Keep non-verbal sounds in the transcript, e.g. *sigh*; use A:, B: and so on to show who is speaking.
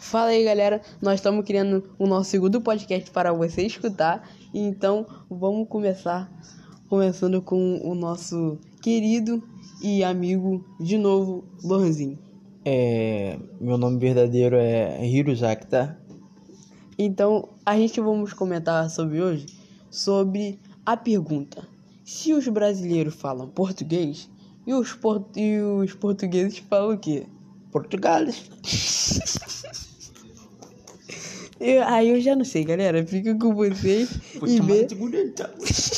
A: Fala aí, galera. Nós estamos criando o nosso segundo podcast para você escutar. Então, vamos começar. Começando com o nosso querido e amigo, de novo, Lohanzinho.
B: É, meu nome verdadeiro é Hiro Zakta.
A: Então, a gente vamos comentar sobre hoje sobre a pergunta: se os brasileiros falam português e os, por... e os portugueses falam o quê?
B: Portugales. *laughs*
A: Eu, aí eu já não sei, galera. Fica com vocês e vê. *laughs*